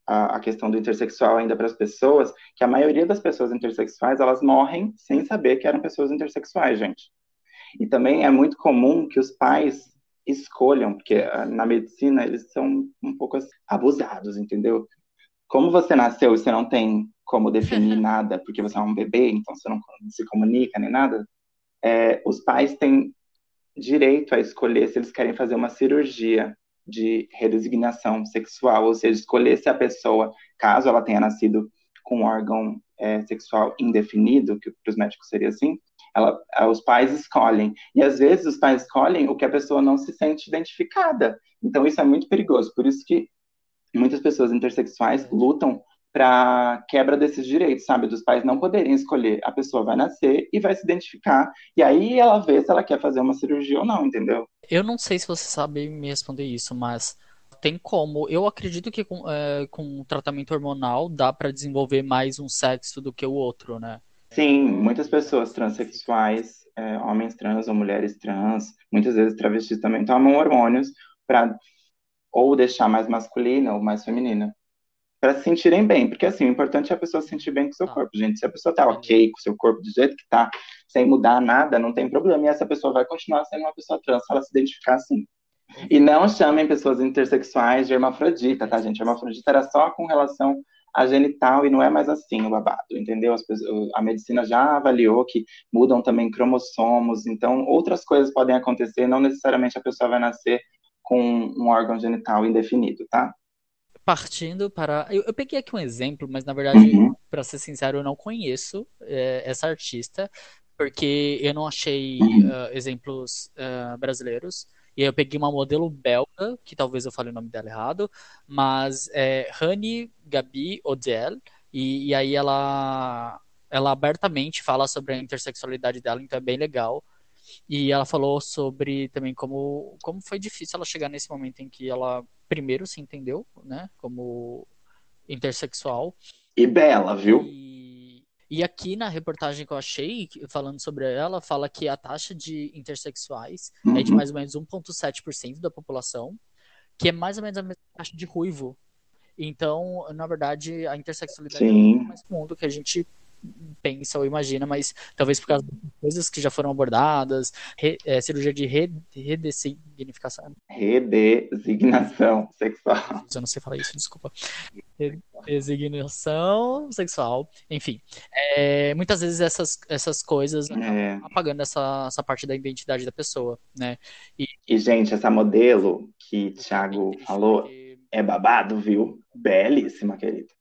a, a questão do intersexual ainda para as pessoas que a maioria das pessoas intersexuais elas morrem sem saber que eram pessoas intersexuais, gente. E também é muito comum que os pais escolham, porque na medicina eles são um pouco abusados, entendeu? Como você nasceu e você não tem como definir nada, porque você é um bebê, então você não se comunica nem nada, é, os pais têm direito a escolher se eles querem fazer uma cirurgia de redesignação sexual, ou seja, escolher se a pessoa, caso ela tenha nascido com um órgão é, sexual indefinido, que para os médicos seria assim, ela, os pais escolhem. E às vezes os pais escolhem o que a pessoa não se sente identificada. Então isso é muito perigoso. Por isso que muitas pessoas intersexuais lutam para quebra desses direitos, sabe? Dos pais não poderem escolher. A pessoa vai nascer e vai se identificar. E aí ela vê se ela quer fazer uma cirurgia ou não, entendeu? Eu não sei se você sabe me responder isso, mas tem como. Eu acredito que com, é, com tratamento hormonal dá para desenvolver mais um sexo do que o outro, né? Sim, muitas pessoas transexuais, é, homens trans ou mulheres trans, muitas vezes travestis também tomam hormônios para ou deixar mais masculina ou mais feminina. Para se sentirem bem, porque assim, o importante é a pessoa se sentir bem com o seu Ah. corpo, gente. Se a pessoa tá ok com o seu corpo do jeito que tá, sem mudar nada, não tem problema. E essa pessoa vai continuar sendo uma pessoa trans, se ela se identificar assim. E não chamem pessoas intersexuais de hermafrodita, tá, gente? Hermafrodita era só com relação a genital e não é mais assim o babado, entendeu? As pessoas, a medicina já avaliou que mudam também cromossomos, então outras coisas podem acontecer, não necessariamente a pessoa vai nascer com um órgão genital indefinido, tá? Partindo para. Eu, eu peguei aqui um exemplo, mas na verdade, Uhum. para ser sincero, eu não conheço é, essa artista, porque eu não achei ah, exemplos ah, brasileiros. E aí eu peguei uma modelo belga, que talvez eu fale o nome dela errado, mas é Rani Gabi Odell, e, e aí ela ela abertamente fala sobre a intersexualidade dela, então é bem legal. E ela falou sobre também como, como foi difícil ela chegar nesse momento em que ela primeiro se entendeu, né, como intersexual. E bela, viu? E, e aqui na reportagem que eu achei, falando sobre ela, fala que a taxa de intersexuais uhum. é de mais ou menos 1,7% da população, que é mais ou menos a mesma taxa de ruivo. Então, na verdade, a intersexualidade Sim. é muito mais comum do que a gente pensa ou imagina, mas talvez por causa de coisas que já foram abordadas, re, é, cirurgia de re, redesignificação. Redesignação sexual. Eu não sei falar isso, desculpa. Redesignação sexual, enfim. É, muitas vezes essas, essas coisas é. apagando essa, essa parte da identidade da pessoa, né? E, e gente, essa modelo que o Thiago falou é babado, viu? Belíssima, querido.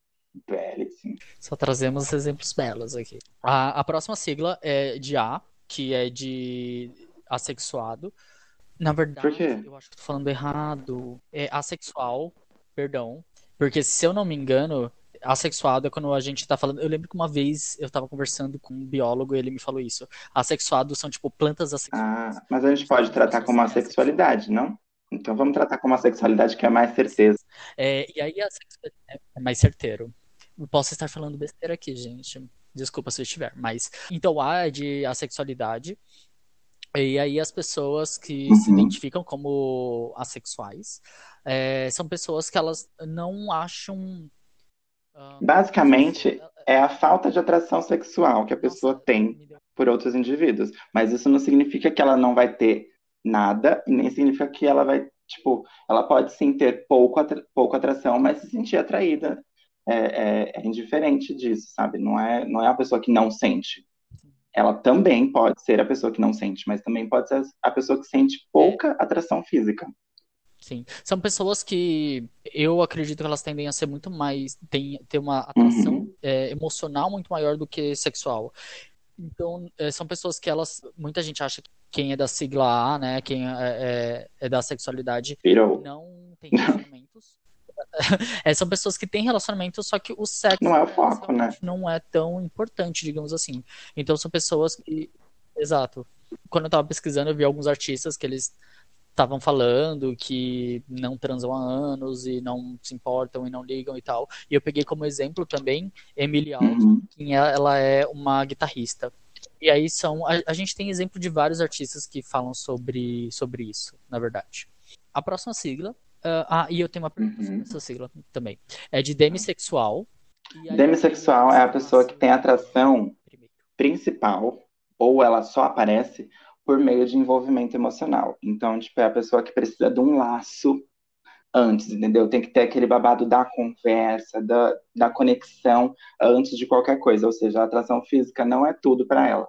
Belíssimo. Só trazemos exemplos belos aqui. A, a próxima sigla é de A, que é de assexuado. Na verdade, eu acho que tô falando errado. É assexual, perdão. Porque se eu não me engano, assexuado é quando a gente tá falando. Eu lembro que uma vez eu tava conversando com um biólogo e ele me falou isso. Assexuados são tipo plantas assexuadas. Ah, mas a gente pode tratar como assexualidade, não? Então vamos tratar como a sexualidade que é mais certeza. É, e aí a sexualidade é mais certeiro. Eu posso estar falando besteira aqui, gente. Desculpa se eu estiver. Mas. Então, A é de assexualidade. E aí as pessoas que uhum. se identificam como assexuais é, são pessoas que elas não acham. Uh, Basicamente, é a falta de atração sexual que a pessoa tem por outros indivíduos. Mas isso não significa que ela não vai ter nada, e nem significa que ela vai, tipo, ela pode sim ter pouco, atra pouco atração, mas se sentir atraída é, é, é, indiferente disso, sabe? Não é, não é a pessoa que não sente. Ela também pode ser a pessoa que não sente, mas também pode ser a pessoa que sente pouca atração física. Sim. São pessoas que eu acredito que elas tendem a ser muito mais. Tem, ter uma atração uhum. é, emocional muito maior do que sexual. Então, é, são pessoas que elas. Muita gente acha que quem é da sigla A, né? Quem é, é, é da sexualidade Virou. não tem relacionamentos. é, são pessoas que têm relacionamento, só que o sexo não é o foco, né? Não é tão importante, digamos assim. Então são pessoas que. Exato. Quando eu tava pesquisando, eu vi alguns artistas que eles estavam falando que não transam há anos e não se importam e não ligam e tal. E eu peguei como exemplo também Emily Alves, uhum. que ela é uma guitarrista. E aí são. A, a, gente tem exemplo de vários artistas que falam sobre, sobre isso, na verdade. A próxima sigla Uh, ah, e eu tenho uma pergunta sobre uhum. essa sigla também. É de demissexual. Demissexual é a pessoa que tem atração principal, ou ela só aparece por meio de envolvimento emocional. Então, tipo, é a pessoa que precisa de um laço antes, entendeu? Tem que ter aquele babado da conversa, da, da conexão antes de qualquer coisa. Ou seja, a atração física não é tudo para ela.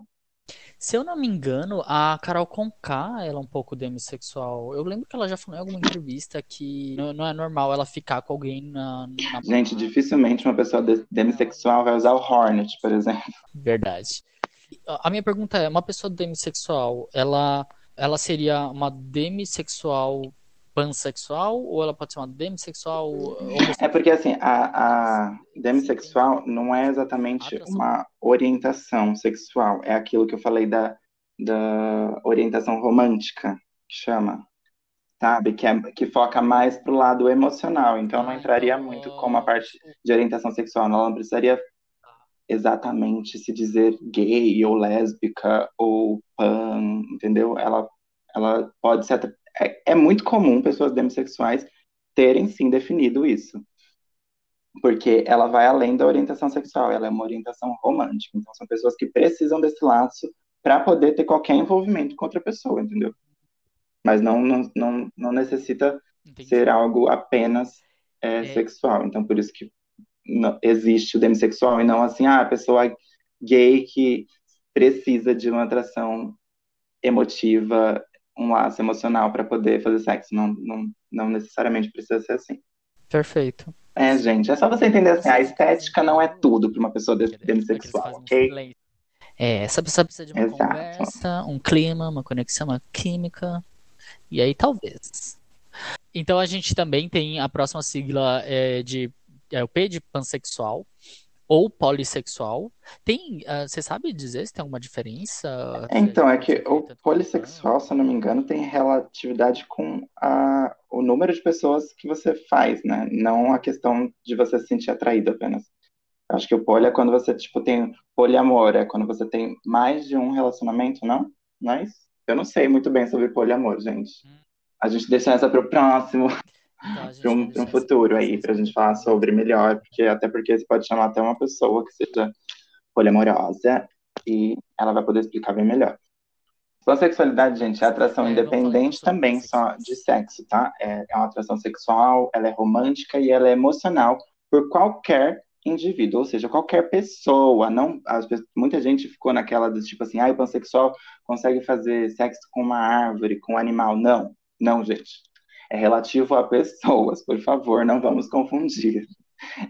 Se eu não me engano, a Carol Conká, ela é um pouco demissexual. Eu lembro que ela já falou em alguma entrevista que não é normal ela ficar com alguém na... na... Gente, dificilmente uma pessoa demissexual vai usar o Hornet, por exemplo. Verdade. A minha pergunta é, uma pessoa demissexual, ela, ela seria uma demissexual pansexual ou ela pode ser uma demissexual? É porque assim, a, a demissexual não é exatamente uma orientação sexual, é aquilo que eu falei da, da orientação romântica, que chama, sabe? Que, é, que foca mais pro lado emocional, então não ah, entraria então, muito como a parte de orientação sexual, ela não precisaria exatamente se dizer gay ou lésbica ou pan, entendeu? Ela, ela pode ser é, é muito comum pessoas demissexuais terem sim definido isso. Porque ela vai além da orientação sexual, ela é uma orientação romântica. Então, são pessoas que precisam desse laço para poder ter qualquer envolvimento com outra pessoa, entendeu? Mas não, não, não, não necessita Entendi. ser algo apenas é, é. sexual. Então, por isso que não, existe o demissexual e não assim, ah, a pessoa gay que precisa de uma atração emotiva um laço emocional para poder fazer sexo. Não, não, não necessariamente precisa ser assim. Perfeito. É, gente, é só você entender assim, a estética não é tudo para uma pessoa demissexual, ok? É, essa pessoa precisa de uma Exato. conversa, um clima, uma conexão, uma química, e aí talvez. Então a gente também tem a próxima sigla é, de é o P de pansexual. Ou polissexual. Tem, ah, você sabe dizer se tem alguma diferença? É, então, é que o polissexual, se eu não me engano, tem relatividade com a, o número de pessoas que você faz, né? Não a questão de você se sentir atraído apenas. Eu acho que o poli é quando você, tipo, tem poliamor, é quando você tem mais de um relacionamento, não? Não é? Eu não sei muito bem sobre poliamor, gente. Hum, A gente deixa essa para o próximo, Então para um, um futuro aí, para a gente falar sobre melhor, porque até porque você pode chamar até uma pessoa que seja poliamorosa e ela vai poder explicar bem melhor. Pansexualidade, gente, é atração É, independente também só de sexo, tá? É, é uma atração sexual, ela é romântica e ela é emocional por qualquer indivíduo, ou seja, qualquer pessoa. Não, as muita gente ficou naquela do tipo assim, ah, o pansexual consegue fazer sexo com uma árvore, com um animal. Não, não, gente. É relativo a pessoas, por favor, não vamos confundir.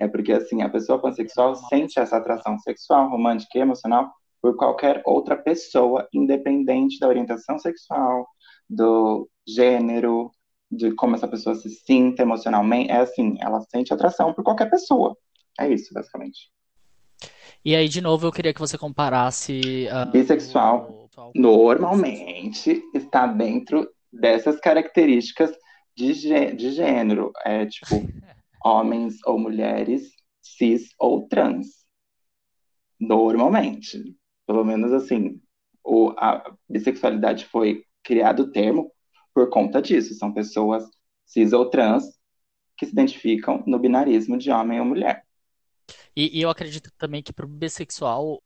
É porque, assim, a pessoa pansexual é sente essa atração sexual, romântica e emocional por qualquer outra pessoa, independente da orientação sexual, do gênero, de como essa pessoa se sinta emocionalmente. É assim, ela sente atração por qualquer pessoa. É isso, basicamente. E aí, de novo, eu queria que você comparasse ah, Bissexual, o normalmente, está dentro dessas características de, gê- de gênero. É tipo, homens ou mulheres, cis ou trans. Normalmente. Pelo menos assim, o, a bissexualidade foi criado o termo por conta disso. São pessoas cis ou trans que se identificam no binarismo de homem ou mulher. E, e eu acredito também que para o bissexual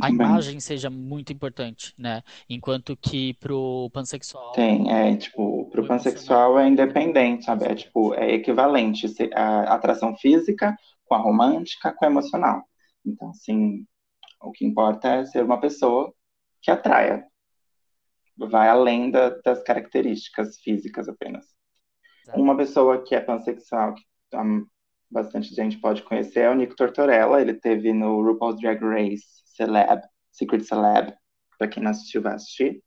a imagem seja muito importante, né? Enquanto que para o pansexual tem, é tipo, pro o emocional pansexual é independente, sabe? É tipo, é equivalente a atração física com a romântica com a emocional. Então, assim, o que importa é ser uma pessoa que atraia, vai além da- das características físicas apenas. Uma Exatamente. pessoa que é pansexual, que hum, bastante gente pode conhecer, é o Nico Tortorella. Ele teve no RuPaul's Drag Race Celeb, Secret Celeb. Pra quem não assistiu, vai assistir.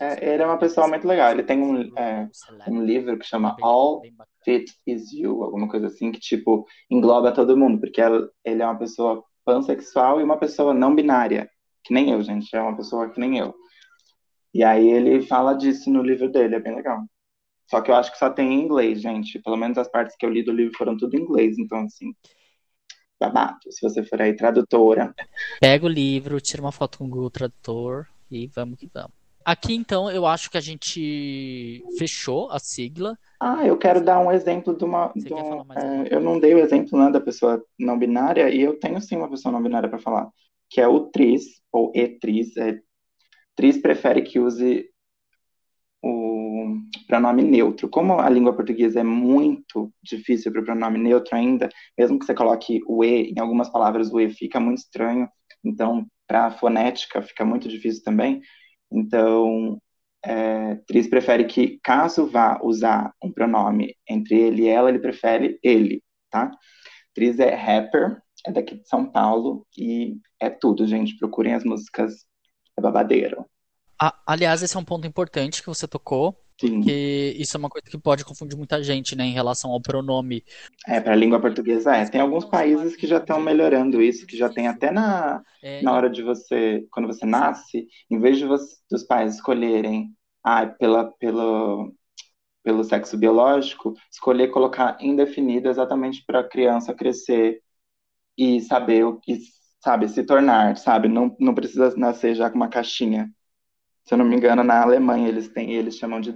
É, ele é uma pessoa muito legal. Ele tem um, é, um livro que chama All. Fit Is You, alguma coisa assim, que, tipo, engloba todo mundo, porque ela- ele é uma pessoa pansexual e uma pessoa não binária, que nem eu, gente, é uma pessoa que nem eu. E aí ele fala disso no livro dele, é bem legal. Só que eu acho que só tem em inglês, gente. Pelo menos as partes que eu li do livro foram tudo em inglês, então, assim, babado. Se você for aí tradutora. Pega o livro, tira uma foto com o Google Tradutor e vamos que vamos. Aqui, então, eu acho que a gente fechou a sigla. Ah, eu quero dar um exemplo de uma. Você de quer um, falar mais alguma é, eu não dei o exemplo, né, da pessoa não binária, e eu tenho sim uma pessoa não binária para falar, que é o tris, ou e-tris. É, tris prefere que use o pronome neutro. Como a língua portuguesa é muito difícil para o pronome neutro ainda, mesmo que você coloque o E, em algumas palavras o E fica muito estranho, então para a fonética fica muito difícil também. Então, é, Tris prefere que, caso vá usar um pronome entre ele e ela, ele prefere ele, tá? Tris é rapper, é daqui de São Paulo e é tudo, gente. Procurem as músicas, é babadeiro. A- aliás, esse é um ponto importante que você tocou, Sim. porque isso é uma coisa que pode confundir muita gente, né, em relação ao pronome. É, para a língua portuguesa é. Tem alguns países que já estão é melhorando isso, que já tem até na, É, na hora de você, quando você nasce, em vez de você- dos pais escolherem ah, pela, pelo, pelo sexo biológico, escolher colocar indefinido exatamente para a criança crescer e saber o que, sabe, se tornar, sabe? Não, não precisa nascer já com uma caixinha. Se eu não me engano, na Alemanha eles têm, eles chamam de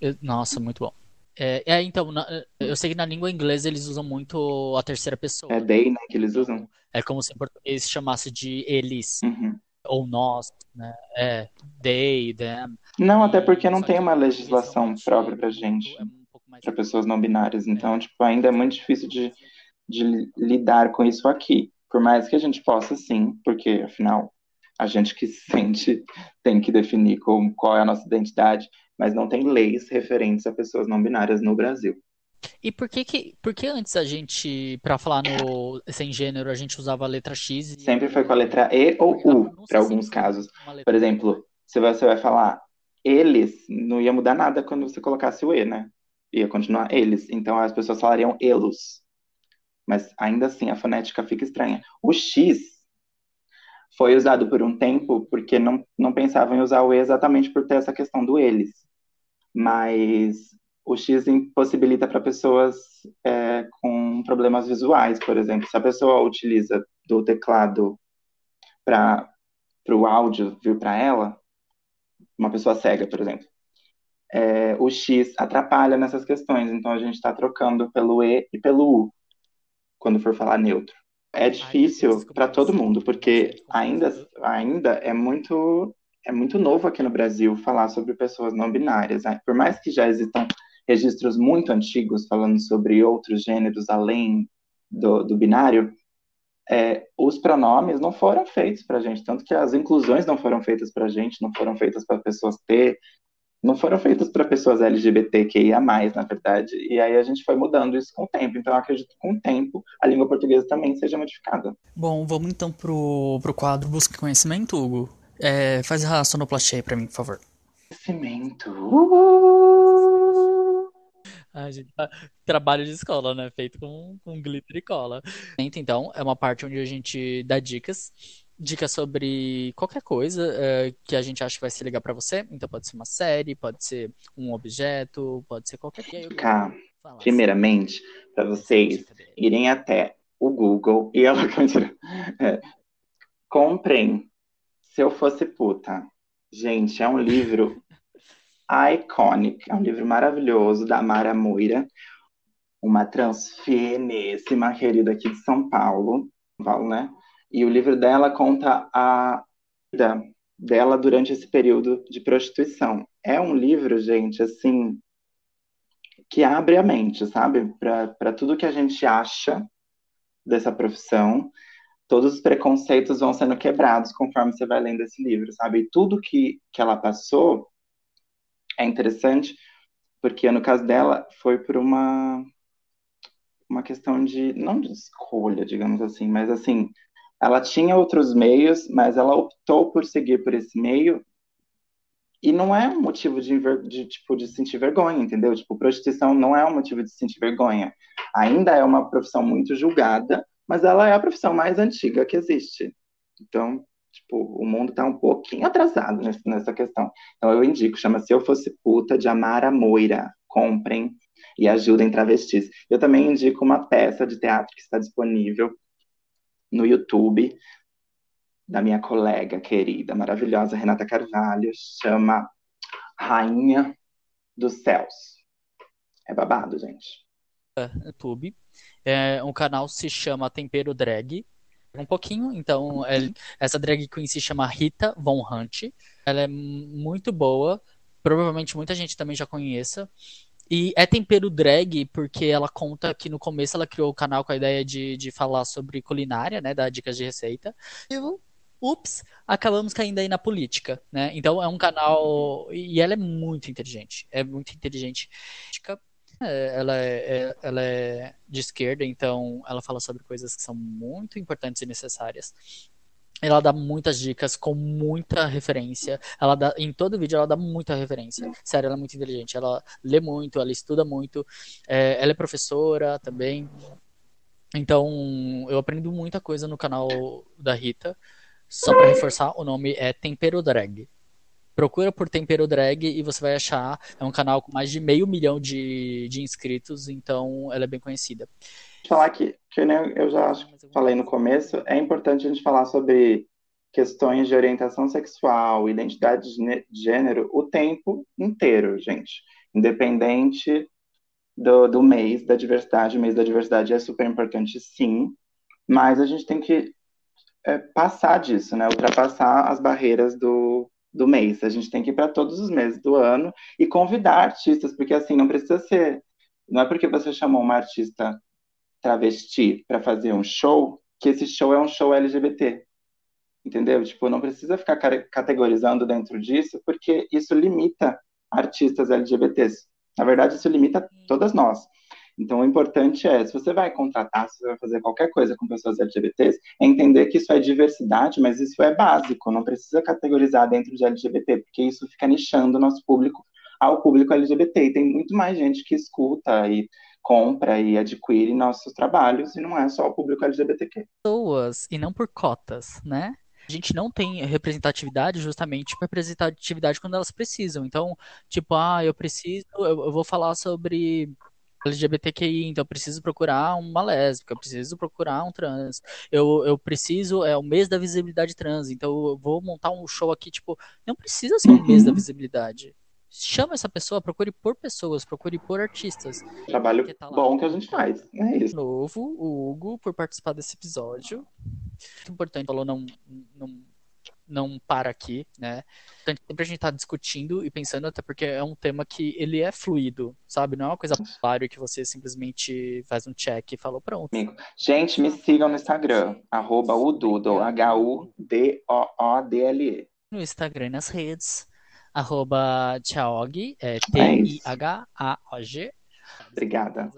eu- nossa, muito bom. É, é, então, na- eu sei que na língua inglesa eles usam muito a terceira É pessoa, né? they, né, que eles usam. É como se em português chamasse de eles Uhum. ou nós, né? É, they, them. Não, até porque não tem uma legislação própria é pra gente, é um pouco mais para pessoas não binárias. Então, é, tipo, ainda é muito difícil. difícil de, de lidar com isso aqui. Por mais que a gente possa, sim, porque afinal a gente que se sente tem que definir como, qual é a nossa identidade, mas não tem leis referentes a pessoas não binárias no Brasil. E por que que, por que antes a gente, pra falar no sem gênero, a gente usava a letra X Sempre foi com a e letra E ou U, para alguns casos. Por exemplo, se você vai falar eles, não ia mudar nada quando você colocasse o E, né? Ia continuar eles. Então as pessoas falariam elos. mas ainda assim a fonética fica estranha. O X foi usado por um tempo porque não, não pensavam em usar o E exatamente por ter essa questão do eles. Mas o X impossibilita para pessoas é, com problemas visuais, por exemplo. Se a pessoa utiliza do teclado para o áudio vir para ela, uma pessoa cega, por exemplo, é, o X atrapalha nessas questões. Então a gente está trocando pelo E e pelo U quando for falar neutro. É difícil para todo mundo, porque ainda, ainda é muito é muito novo aqui no Brasil falar sobre pessoas não binárias. Né? Por mais que já existam registros muito antigos falando sobre outros gêneros além do, do binário, é, os pronomes não foram feitos para a gente, tanto que as inclusões não foram feitas para a gente, não foram feitas para pessoas T, não foram feitas para pessoas LGBTQIA+, na verdade, e aí a gente foi mudando isso com o tempo. Então eu acredito que com o tempo a língua portuguesa também seja modificada. Bom, vamos então pro, pro quadro Busca Conhecimento, Hugo. É, faz a sonoplastia aí para mim, por favor. Conhecimento. A gente tá... Trabalho de escola, né? Feito com, com glitter e cola. Então, é uma parte onde a gente dá dicas dicas sobre qualquer coisa uh, que a gente acha que vai ser legal para você. Então pode ser uma série, pode ser um objeto, pode ser qualquer coisa. Cá, primeiramente, para vocês irem até o Google e ela é, comprem Se Eu Fosse Puta. Gente, é um livro iconic, é um livro maravilhoso da Mara Moira, uma transfieníssima querida aqui de São Paulo, Paulo, né? E o livro dela conta a vida dela durante esse período de prostituição. É um livro, gente, assim, que abre a mente, sabe? Para tudo que a gente acha dessa profissão. Todos os preconceitos vão sendo quebrados conforme você vai lendo esse livro, sabe? E tudo que, que ela passou é interessante, porque no caso dela foi por uma uma questão de não de escolha, digamos assim, mas assim, ela tinha outros meios, mas ela optou por seguir por esse meio e não é um motivo de, de, tipo de sentir vergonha, entendeu? Tipo, prostituição não é um motivo de sentir vergonha. Ainda é uma profissão muito julgada, mas ela é a profissão mais antiga que existe. Então, tipo, o mundo está um pouquinho atrasado nessa questão. Então eu indico, chama Se Eu Fosse Puta, de Amara Moira. Comprem e ajudem travestis. Eu também indico uma peça de teatro que está disponível no YouTube da minha colega querida, maravilhosa Renata Carvalho, chama Rainha dos Céus. É babado, gente. É, YouTube. É, canal se chama Tempero Drag. Um pouquinho, então é, essa drag queen se chama Rita Von Hunt. Ela é muito boa, provavelmente muita gente também já conheça. E é tempero drag, porque ela conta que no começo ela criou o canal com a ideia de, de falar sobre culinária, né? Dar dicas de receita. E, ups, acabamos caindo aí na política, né? Então é um canal. E ela é muito inteligente. É muito inteligente. É, ela é, é, ela é de esquerda, então ela fala sobre coisas que são muito importantes e necessárias. Ela dá muitas dicas com muita referência. Ela dá, em todo vídeo ela dá muita referência. Sério, ela é muito inteligente. Ela lê muito, ela estuda muito. É, ela é professora também. Então, eu aprendo muita coisa no canal da Rita. Só para reforçar, o nome é Tempero Drag. Procura por Tempero Drag e você vai achar. É um canal com mais de meio milhão de, de inscritos, então ela é bem conhecida falar que, que eu já falei no começo, é importante a gente falar sobre questões de orientação sexual, identidade de gênero o tempo inteiro, gente. Independente do, do mês da diversidade, o mês da diversidade é super importante, sim, mas a gente tem que é, passar disso, né? Ultrapassar as barreiras do, do mês. A gente tem que ir para todos os meses do ano e convidar artistas, porque assim, não precisa ser. Não é porque você chamou uma artista travesti para fazer um show, que esse show é um show LGBT. Entendeu? Tipo, não precisa ficar categorizando dentro disso, porque isso limita artistas LGBTs. Na verdade, isso limita todas nós. Então, o importante é, se você vai contratar, se você vai fazer qualquer coisa com pessoas LGBTs, é entender que isso é diversidade, mas isso é básico, não precisa categorizar dentro de LGBT, porque isso fica nichando o nosso público ao público LGBT. E tem muito mais gente que escuta e compra e adquire nossos trabalhos, e não é só o público LGBTQ. Pessoas, e não por cotas, né? A gente não tem representatividade justamente por representatividade quando elas precisam. Então, tipo, ah, eu preciso, eu, eu vou falar sobre LGBTQI, então eu preciso procurar uma lésbica, eu preciso procurar um trans, eu, eu preciso, é o mês da visibilidade trans, então eu vou montar um show aqui, tipo, não precisa ser um mês da visibilidade. Chama essa pessoa, procure por pessoas, procure por artistas. Trabalho tá bom que a gente faz, é isso. Novo, o Hugo, por participar desse episódio. Muito importante, falou não, não não para aqui, né? Então, sempre a gente tá discutindo e pensando, até porque é um tema que ele é fluido, sabe? Não é uma coisa claro que você simplesmente faz um check e fala pronto. Amigo. Gente, me sigam no Instagram, arroba udoodle, H-U-D-O-O-D-L-E. No Instagram e nas redes, arroba Thiaog, é T-I-H-A-O-G. Obrigada.